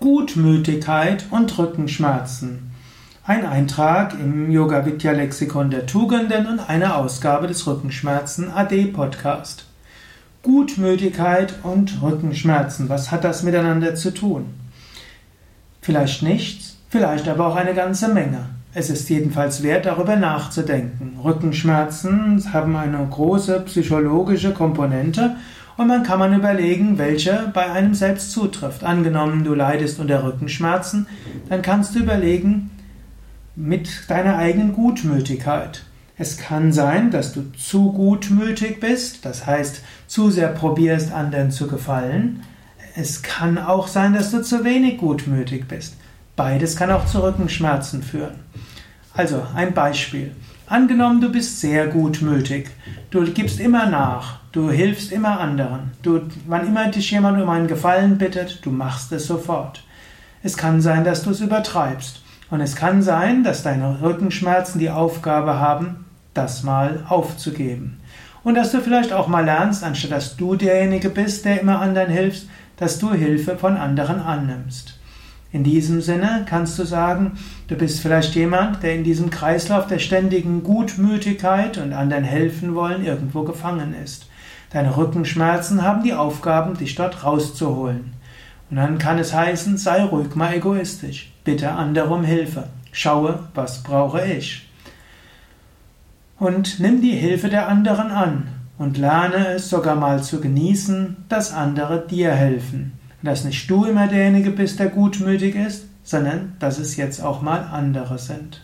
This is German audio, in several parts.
Gutmütigkeit und Rückenschmerzen. Ein Eintrag im Yoga Vidya Lexikon der Tugenden und eine Ausgabe des Rückenschmerzen AD Podcast. Gutmütigkeit und Rückenschmerzen, was hat das miteinander zu tun? Vielleicht nichts, vielleicht aber auch eine ganze Menge. Es ist jedenfalls wert, darüber nachzudenken. Rückenschmerzen haben eine große psychologische Komponente und man kann man überlegen, welche bei einem selbst zutrifft. Angenommen, du leidest unter Rückenschmerzen, dann kannst du überlegen mit deiner eigenen Gutmütigkeit. Es kann sein, dass du zu gutmütig bist, das heißt zu sehr probierst, anderen zu gefallen. Es kann auch sein, dass du zu wenig gutmütig bist. Beides kann auch zu Rückenschmerzen führen. Also ein Beispiel. Angenommen, du bist sehr gutmütig. Du gibst immer nach. Du hilfst immer anderen. Du, wann immer dich jemand um einen Gefallen bittet, du machst es sofort. Es kann sein, dass du es übertreibst. Und es kann sein, dass deine Rückenschmerzen die Aufgabe haben, das mal aufzugeben. Und dass du vielleicht auch mal lernst, anstatt dass du derjenige bist, der immer anderen hilfst, dass du Hilfe von anderen annimmst. In diesem Sinne kannst du sagen, du bist vielleicht jemand, der in diesem Kreislauf der ständigen Gutmütigkeit und anderen helfen wollen irgendwo gefangen ist. Deine Rückenschmerzen haben die Aufgaben, dich dort rauszuholen. Und dann kann es heißen, sei ruhig mal egoistisch, bitte andere um Hilfe, schaue, was brauche ich. Und nimm die Hilfe der anderen an und lerne es sogar mal zu genießen, dass andere dir helfen dass nicht du immer derjenige bist, der gutmütig ist, sondern dass es jetzt auch mal andere sind.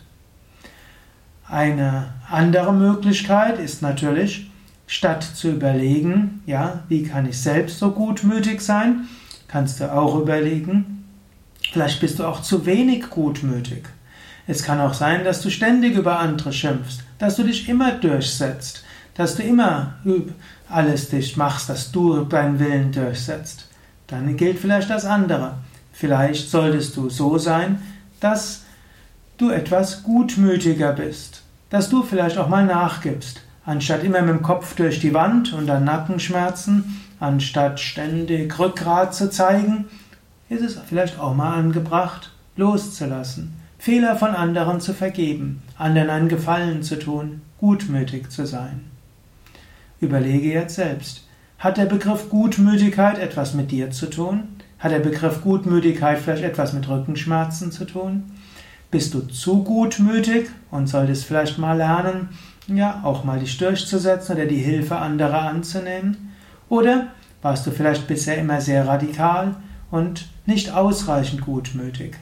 Eine andere Möglichkeit ist natürlich, statt zu überlegen, ja, wie kann ich selbst so gutmütig sein, kannst du auch überlegen, vielleicht bist du auch zu wenig gutmütig. Es kann auch sein, dass du ständig über andere schimpfst, dass du dich immer durchsetzt, dass du immer alles dich machst, dass du deinen Willen durchsetzt dann gilt vielleicht das andere. Vielleicht solltest du so sein, dass du etwas gutmütiger bist, dass du vielleicht auch mal nachgibst, anstatt immer mit dem Kopf durch die Wand und dann Nackenschmerzen, anstatt ständig Rückgrat zu zeigen, ist es vielleicht auch mal angebracht, loszulassen, Fehler von anderen zu vergeben, anderen einen Gefallen zu tun, gutmütig zu sein. Überlege jetzt selbst, hat der Begriff Gutmütigkeit etwas mit dir zu tun? Hat der Begriff Gutmütigkeit vielleicht etwas mit Rückenschmerzen zu tun? Bist du zu gutmütig und solltest vielleicht mal lernen, ja, auch mal dich durchzusetzen oder die Hilfe anderer anzunehmen? Oder warst du vielleicht bisher immer sehr radikal und nicht ausreichend gutmütig?